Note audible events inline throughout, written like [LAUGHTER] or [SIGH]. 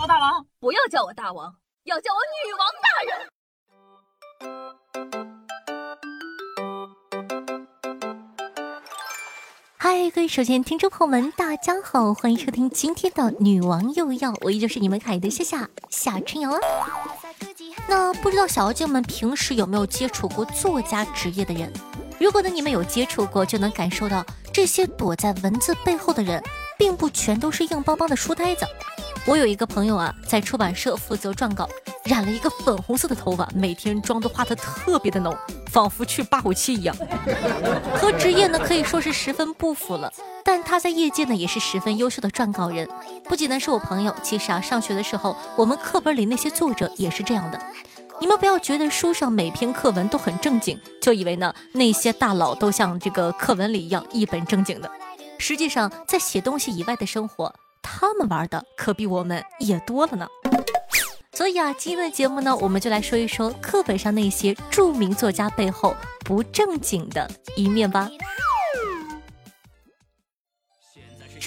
我大王，不要叫我大王，要叫我女王大人。嗨，各位首先听众朋友们，大家好，欢迎收听今天的《女王又要》，我依旧是你们可爱的夏夏夏春瑶啊。那不知道小妖精们平时有没有接触过作家职业的人？如果呢你们有接触过，就能感受到这些躲在文字背后的人，并不全都是硬邦邦的书呆子。我有一个朋友啊，在出版社负责撰稿，染了一个粉红色的头发，每天妆都化得特别的浓，仿佛去八五七一样。和职业呢可以说是十分不符了，但他在业界呢也是十分优秀的撰稿人。不仅呢是我朋友，其实啊上学的时候，我们课本里那些作者也是这样的。你们不要觉得书上每篇课文都很正经，就以为呢那些大佬都像这个课文里一样一本正经的。实际上，在写东西以外的生活，他们玩的可比我们也多了呢。所以啊，今天的节目呢，我们就来说一说课本上那些著名作家背后不正经的一面吧。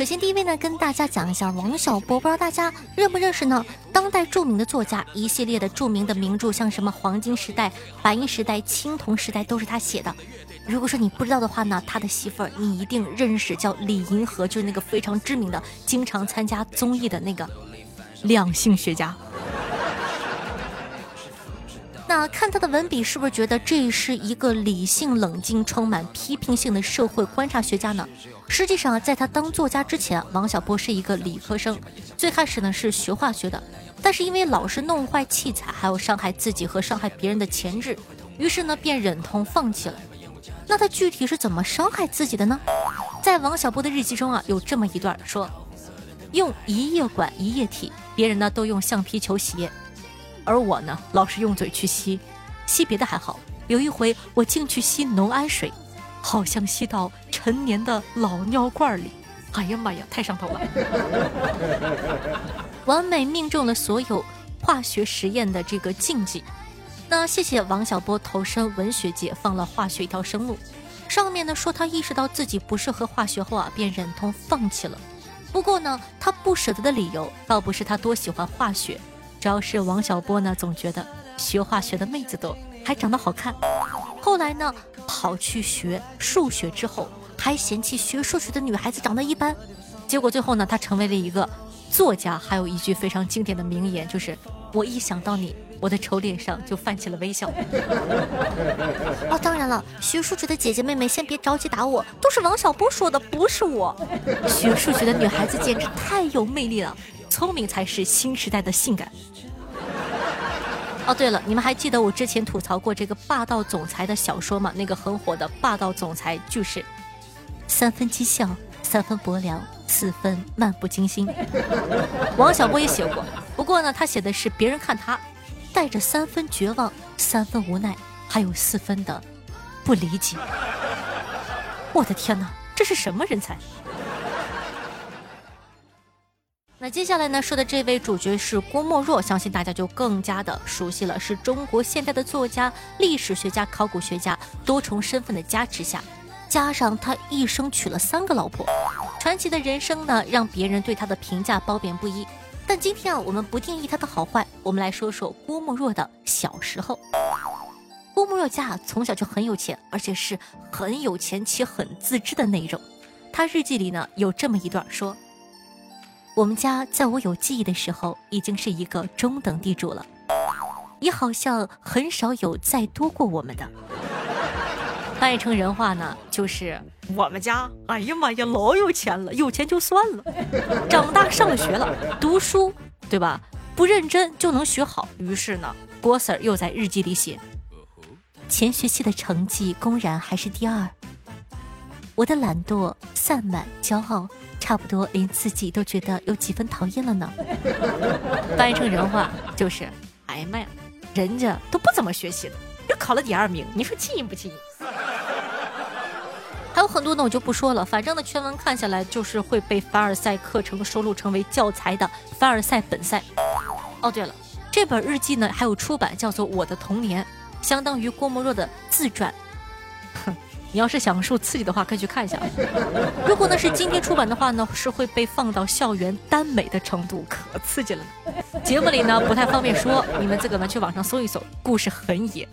首先，第一位呢，跟大家讲一下王小波，不知道大家认不认识呢？当代著名的作家，一系列的著名的名著，像什么黄金时代、白银时代、青铜时代，都是他写的。如果说你不知道的话呢，他的媳妇儿你一定认识，叫李银河，就是那个非常知名的、经常参加综艺的那个两性学家。那看他的文笔，是不是觉得这是一个理性、冷静、充满批评性的社会观察学家呢？实际上，在他当作家之前，王小波是一个理科生，最开始呢是学化学的，但是因为老是弄坏器材，还有伤害自己和伤害别人的前置，于是呢便忍痛放弃了。那他具体是怎么伤害自己的呢？在王小波的日记中啊，有这么一段说：用一液管一液体，别人呢都用橡皮球洗。而我呢，老是用嘴去吸，吸别的还好。有一回，我竟去吸浓氨水，好像吸到陈年的老尿罐里。哎呀妈呀，太上头了！[LAUGHS] 完美命中了所有化学实验的这个禁忌。那谢谢王小波投身文学界，放了化学一条生路。上面呢说他意识到自己不适合化学后啊，便忍痛放弃了。不过呢，他不舍得的理由倒不是他多喜欢化学。主要是王小波呢，总觉得学化学的妹子多，还长得好看。后来呢，跑去学数学之后，还嫌弃学数学的女孩子长得一般。结果最后呢，他成为了一个作家。还有一句非常经典的名言，就是“我一想到你，我的丑脸上就泛起了微笑。” [LAUGHS] 哦，当然了，学数学的姐姐妹妹先别着急打我，都是王小波说的，不是我。学数学的女孩子简直太有魅力了。聪明才是新时代的性感。哦，对了，你们还记得我之前吐槽过这个霸道总裁的小说吗？那个很火的霸道总裁句式：三分讥笑，三分薄凉，四分漫不经心。王小波也写过，不过呢，他写的是别人看他带着三分绝望，三分无奈，还有四分的不理解。我的天哪，这是什么人才？接下来呢，说的这位主角是郭沫若，相信大家就更加的熟悉了。是中国现代的作家、历史学家、考古学家，多重身份的加持下，加上他一生娶了三个老婆，传奇的人生呢，让别人对他的评价褒贬不一。但今天啊，我们不定义他的好坏，我们来说说郭沫若的小时候。郭沫若家从小就很有钱，而且是很有钱且很自知的那种。他日记里呢有这么一段说。我们家在我有记忆的时候，已经是一个中等地主了，也好像很少有再多过我们的。翻译成人话呢，就是我们家，哎呀妈呀，老有钱了，有钱就算了，长大上学了，读书对吧？不认真就能学好。于是呢，郭 Sir 又在日记里写，前学期的成绩公然还是第二，我的懒惰、散漫、骄傲。差不多连自己都觉得有几分讨厌了呢。翻译成人话就是：哎呀妈呀，人家都不怎么学习的，又考了第二名，你说气人不气人？还有很多呢，我就不说了。反正呢，全文看下来就是会被凡尔赛课程收录成为教材的凡尔赛本赛。哦，对了，这本日记呢还有出版，叫做《我的童年》，相当于郭沫若的自传。哼，你要是想受刺激的话，可以去看一下。如果呢是今天出版的话呢，是会被放到校园耽美的程度，可刺激了呢。节目里呢不太方便说，你们自个呢去网上搜一搜，故事很野。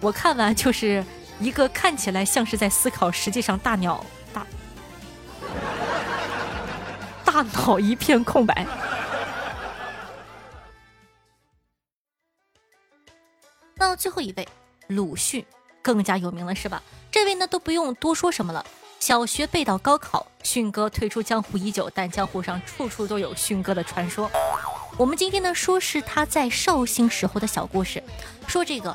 我看完就是一个看起来像是在思考，实际上大鸟大大脑一片空白。那最后一位，鲁迅更加有名了，是吧？这位呢都不用多说什么了。小学背到高考，迅哥退出江湖已久，但江湖上处处都有迅哥的传说。我们今天呢说是他在绍兴时候的小故事，说这个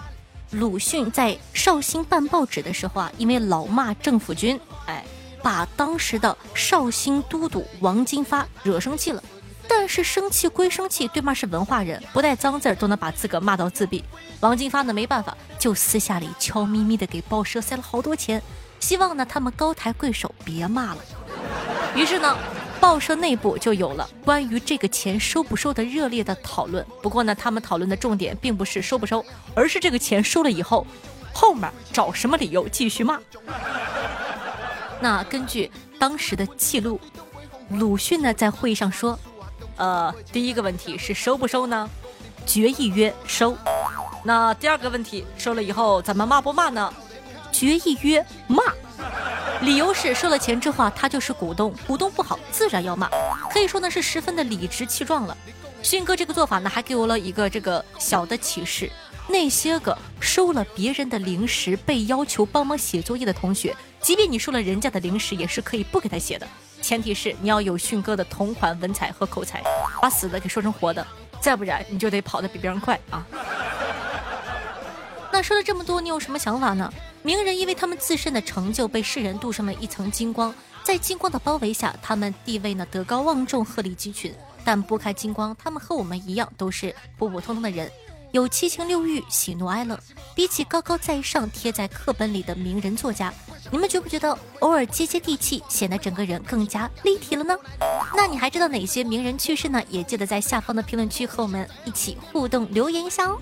鲁迅在绍兴办报纸的时候啊，因为老骂政府军，哎，把当时的绍兴都督王金发惹生气了。但是生气归生气，对面是文化人，不带脏字儿都能把自个骂到自闭。王金发呢没办法，就私下里悄咪咪的给报社塞了好多钱，希望呢他们高抬贵手，别骂了。于是呢，报社内部就有了关于这个钱收不收的热烈的讨论。不过呢，他们讨论的重点并不是收不收，而是这个钱收了以后，后面找什么理由继续骂。那根据当时的记录，鲁迅呢在会议上说。呃，第一个问题是收不收呢？决议曰收。那第二个问题，收了以后咱们骂不骂呢？决议曰骂。理由是收了钱之后啊，他就是股东，股东不好自然要骂，可以说呢是十分的理直气壮了。迅哥这个做法呢，还给我了一个这个小的启示：那些个收了别人的零食被要求帮忙写作业的同学，即便你收了人家的零食，也是可以不给他写的。前提是你要有迅哥的同款文采和口才，把死的给说成活的，再不然你就得跑得比别人快啊！那说了这么多，你有什么想法呢？名人因为他们自身的成就被世人镀上了一层金光，在金光的包围下，他们地位呢德高望重，鹤立鸡群。但拨开金光，他们和我们一样，都是普普通通的人。有七情六欲、喜怒哀乐，比起高高在上贴在课本里的名人作家，你们觉不觉得偶尔接接地气，显得整个人更加立体了呢？那你还知道哪些名人趣事呢？也记得在下方的评论区和我们一起互动留言一下哦。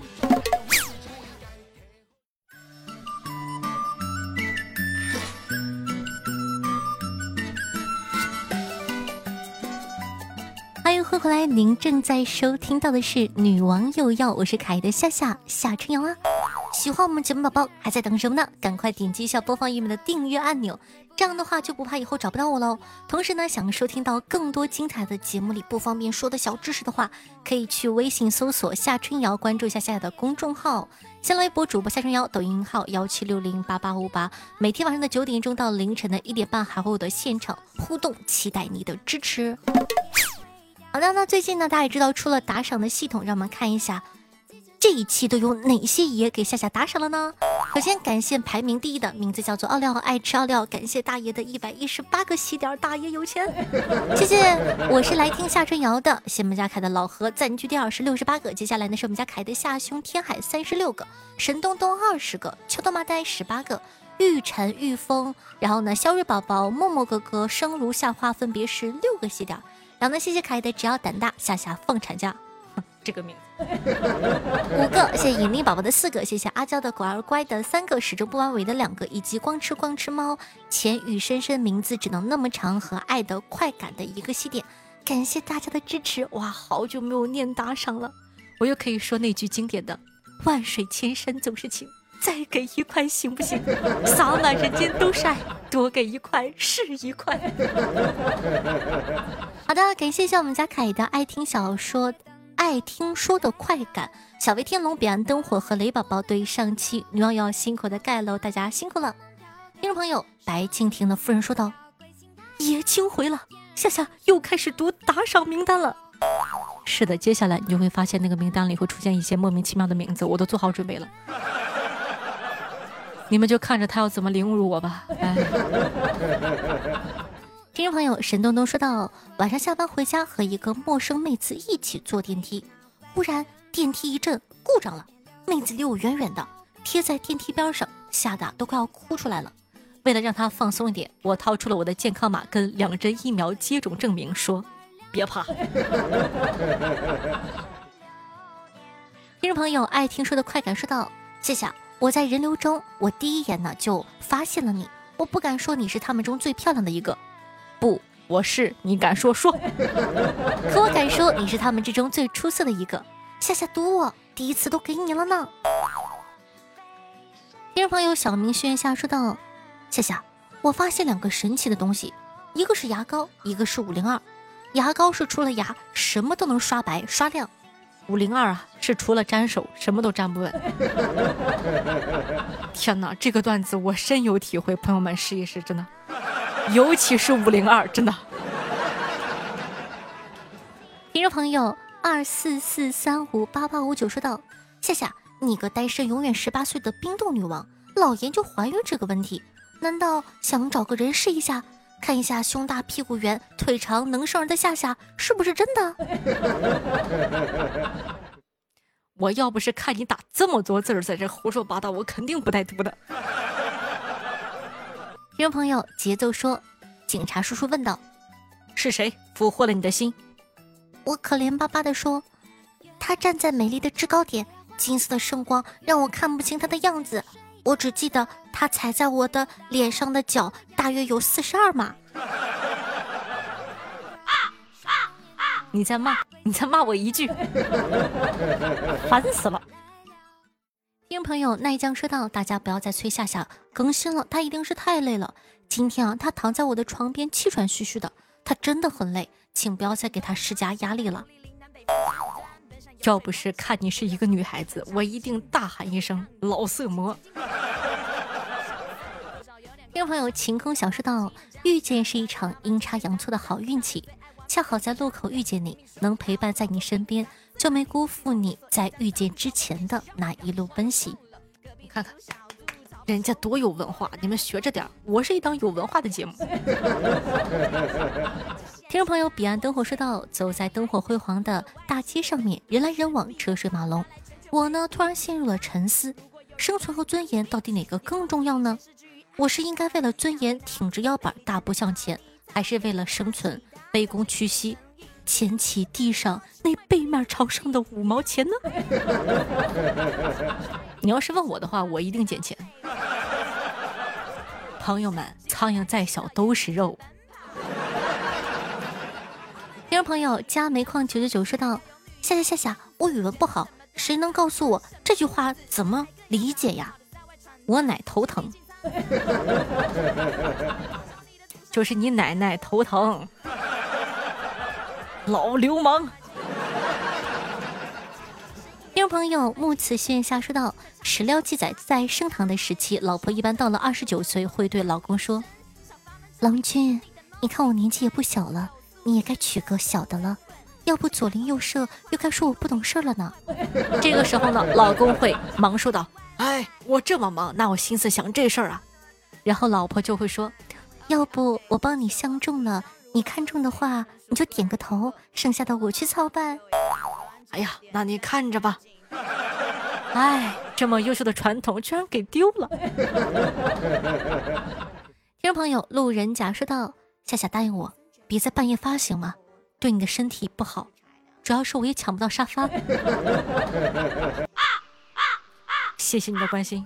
回来，您正在收听到的是《女王又要》，我是可爱的夏夏夏春阳啊。喜欢我们节目宝宝还在等什么呢？赶快点击一下播放页面的订阅按钮，这样的话就不怕以后找不到我喽。同时呢，想收听到更多精彩的节目里不方便说的小知识的话，可以去微信搜索夏春瑶，关注一下夏夏的公众号，新浪微博主播夏春瑶，抖音号幺七六零八八五八，每天晚上的九点钟到凌晨的一点半还会有的现场互动，期待你的支持。好的，那最近呢，大家也知道出了打赏的系统，让我们看一下这一期都有哪些爷给夏夏打赏了呢？首先感谢排名第一的名字叫做奥利奥爱吃奥利奥，感谢大爷的一百一十八个喜点，大爷有钱，谢谢。我是来听夏春瑶的，谢我们家凯的老何暂居第二是六十八个，接下来呢是我们家凯的夏兄天海三十六个，神东东二十个，秋冬麻呆十八个，玉晨玉峰，然后呢肖瑞宝宝、默默哥哥、生如夏花分别是六个喜点。然后呢，谢谢可爱的，只要胆大，下下放产假，这个名字。[LAUGHS] 五个，谢谢引力宝宝的四个，谢谢阿娇的狗儿乖的三个，始终不完尾的两个，以及光吃光吃猫，钱与深深名字只能那么长和爱的快感的一个西点，感谢大家的支持，哇，好久没有念打赏了，我又可以说那句经典的万水千山总是情。再给一块行不行？洒满人间都是爱，多给一块是一块。[LAUGHS] 好的，感谢一下我们家凯的爱听小说、爱听说的快感。小威天龙、彼岸灯火和雷宝宝对上期女网友辛苦的盖楼，大家辛苦了。听众朋友，白敬亭的夫人说道：“爷青回了，夏夏又开始读打赏名单了。”是的，接下来你就会发现那个名单里会出现一些莫名其妙的名字，我都做好准备了。你们就看着他要怎么凌辱我吧。哎，[LAUGHS] 听众朋友，沈东东说到晚上下班回家和一个陌生妹子一起坐电梯，忽然电梯一阵故障了，妹子离我远远的，贴在电梯边上，吓得都快要哭出来了。为了让她放松一点，我掏出了我的健康码跟两针疫苗接种证明，说别怕。[LAUGHS] 听众朋友，爱听说的快感说道：谢谢。我在人流中，我第一眼呢就发现了你。我不敢说你是他们中最漂亮的一个，不，我是，你敢说说？可我敢说你是他们之中最出色的一个。夏夏赌我，第一次都给你了呢。听众朋友小明轩下说道：“夏夏，我发现两个神奇的东西，一个是牙膏，一个是五零二。牙膏是除了牙什么都能刷白刷亮。”五零二啊，是除了粘手什么都站不稳。[LAUGHS] 天哪，这个段子我深有体会，朋友们试一试，真的，尤其是五零二，真的。听众朋友二四四三五八八五九说道：“夏夏，你个单身永远十八岁的冰冻女王，老研究怀孕这个问题，难道想找个人试一下？”看一下胸大屁股圆腿长能上人的夏夏是不是真的？[LAUGHS] 我要不是看你打这么多字儿在这胡说八道，我肯定不带读的。[LAUGHS] 听众朋友，节奏说，警察叔叔问道：“是谁俘获了你的心？”我可怜巴巴的说：“他站在美丽的制高点，金色的圣光让我看不清他的样子。”我只记得他踩在我的脸上的脚大约有四十二码。你在骂，你在骂我一句，[LAUGHS] 烦死了。听众朋友奈江说道：“大家不要再催夏夏更新了，她一定是太累了。今天啊，她躺在我的床边气喘吁吁的，她真的很累，请不要再给她施加压力了。要不是看你是一个女孩子，我一定大喊一声老色魔。[LAUGHS] ”听众朋友，晴空小说道：“遇见是一场阴差阳错的好运气，恰好在路口遇见你，能陪伴在你身边，就没辜负你在遇见之前的那一路奔袭。你看看，人家多有文化，你们学着点。我是一档有文化的节目。[LAUGHS] 听众朋友，彼岸灯火说道：“走在灯火辉煌的大街上面，人来人往，车水马龙。我呢，突然陷入了沉思：生存和尊严到底哪个更重要呢？”我是应该为了尊严挺直腰板大步向前，还是为了生存卑躬屈膝捡起地上那背面朝上的五毛钱呢？[LAUGHS] 你要是问我的话，我一定捡钱。朋友们，苍蝇再小都是肉。听众朋友，加煤矿九九九说道：夏夏夏夏，我语文不好，谁能告诉我这句话怎么理解呀？我奶头疼。就是你奶奶头疼，老流氓。听众朋友木此线下说道：史料记载，在盛唐的时期，老婆一般到了二十九岁，会对老公说：“郎君，你看我年纪也不小了，你也该娶个小的了，要不左邻右舍又该说我不懂事了呢。[LAUGHS] ”这个时候呢，老公会忙说道。哎，我这么忙，哪有心思想这事儿啊？然后老婆就会说：“要不我帮你相中了，你看中的话，你就点个头，剩下的我去操办。”哎呀，那你看着吧。[LAUGHS] 哎，这么优秀的传统居然给丢了。听众朋友，路人甲说道：“夏夏答应我，别在半夜发行吗，对你的身体不好，主要是我也抢不到沙发。[LAUGHS] ”谢谢你的关心。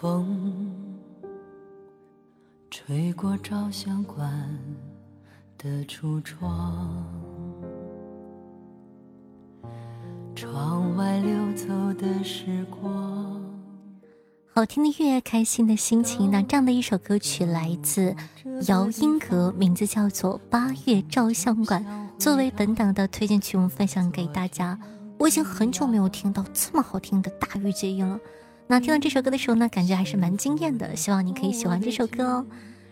风吹过照相馆的橱窗，窗外流走的时光。好听的乐，开心的心情。那这样的一首歌曲来自姚音格，名字叫做《八月照相馆》，作为本档的推荐曲目分享给大家。我已经很久没有听到这么好听的大御姐音了。那听到这首歌的时候呢，感觉还是蛮惊艳的。希望你可以喜欢这首歌哦。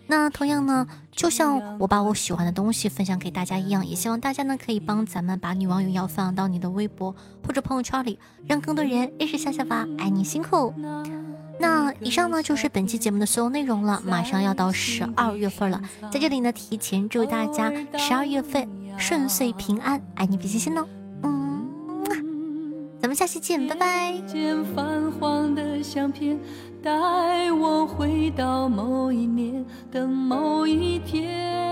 那同样呢，就像我把我喜欢的东西分享给大家一样，也希望大家呢可以帮咱们把女王荣耀放到你的微博或者朋友圈里，让更多人认识夏夏吧。爱你辛苦。那以上呢就是本期节目的所有内容了。马上要到十二月份了，在这里呢提前祝大家十二月份顺遂平安，爱你比心心哦。嗯，咱们下期见，拜拜。间泛黄的相片带我回到某一年的某一天。